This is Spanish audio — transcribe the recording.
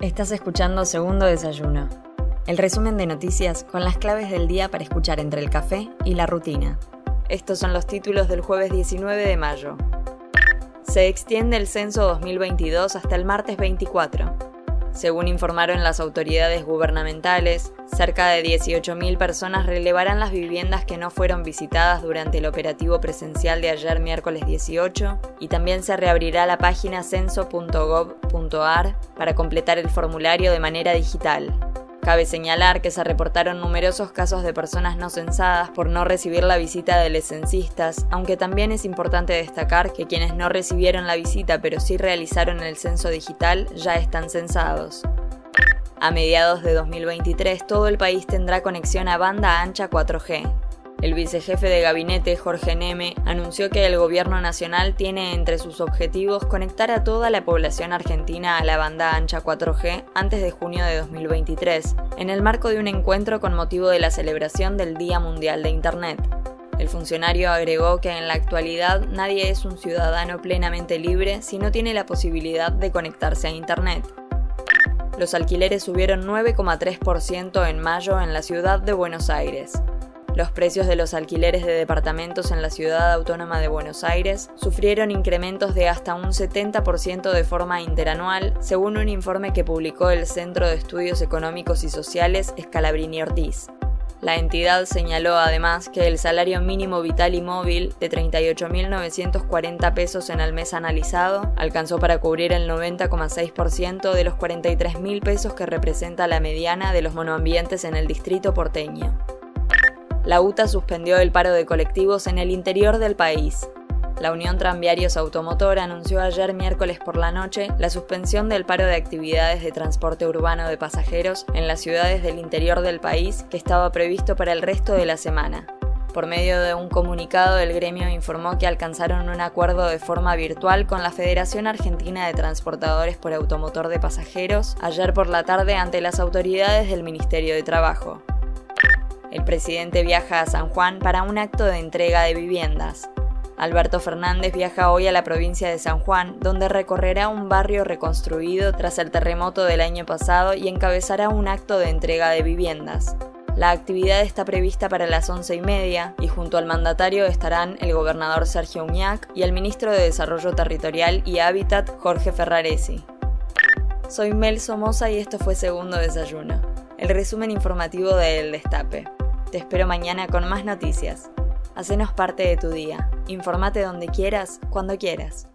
Estás escuchando Segundo Desayuno, el resumen de noticias con las claves del día para escuchar entre el café y la rutina. Estos son los títulos del jueves 19 de mayo. Se extiende el censo 2022 hasta el martes 24. Según informaron las autoridades gubernamentales, cerca de 18.000 personas relevarán las viviendas que no fueron visitadas durante el operativo presencial de ayer miércoles 18 y también se reabrirá la página censo.gov.ar para completar el formulario de manera digital. Cabe señalar que se reportaron numerosos casos de personas no censadas por no recibir la visita de los aunque también es importante destacar que quienes no recibieron la visita pero sí realizaron el censo digital ya están censados. A mediados de 2023 todo el país tendrá conexión a banda ancha 4G. El vicejefe de gabinete, Jorge Neme, anunció que el gobierno nacional tiene entre sus objetivos conectar a toda la población argentina a la banda ancha 4G antes de junio de 2023, en el marco de un encuentro con motivo de la celebración del Día Mundial de Internet. El funcionario agregó que en la actualidad nadie es un ciudadano plenamente libre si no tiene la posibilidad de conectarse a Internet. Los alquileres subieron 9,3% en mayo en la ciudad de Buenos Aires. Los precios de los alquileres de departamentos en la ciudad autónoma de Buenos Aires sufrieron incrementos de hasta un 70% de forma interanual, según un informe que publicó el Centro de Estudios Económicos y Sociales Scalabrini Ortiz. La entidad señaló además que el salario mínimo vital y móvil de 38.940 pesos en el mes analizado alcanzó para cubrir el 90,6% de los 43.000 pesos que representa la mediana de los monoambientes en el distrito porteño la UTA suspendió el paro de colectivos en el interior del país. La Unión Tranviarios Automotor anunció ayer miércoles por la noche la suspensión del paro de actividades de transporte urbano de pasajeros en las ciudades del interior del país que estaba previsto para el resto de la semana. Por medio de un comunicado, el gremio informó que alcanzaron un acuerdo de forma virtual con la Federación Argentina de Transportadores por Automotor de Pasajeros ayer por la tarde ante las autoridades del Ministerio de Trabajo. El presidente viaja a San Juan para un acto de entrega de viviendas. Alberto Fernández viaja hoy a la provincia de San Juan, donde recorrerá un barrio reconstruido tras el terremoto del año pasado y encabezará un acto de entrega de viviendas. La actividad está prevista para las once y media y junto al mandatario estarán el gobernador Sergio Uñac y el ministro de Desarrollo Territorial y Hábitat Jorge Ferraresi. Soy Mel Somoza y esto fue Segundo Desayuno, el resumen informativo de El Destape. Te espero mañana con más noticias. Hacenos parte de tu día. Informate donde quieras, cuando quieras.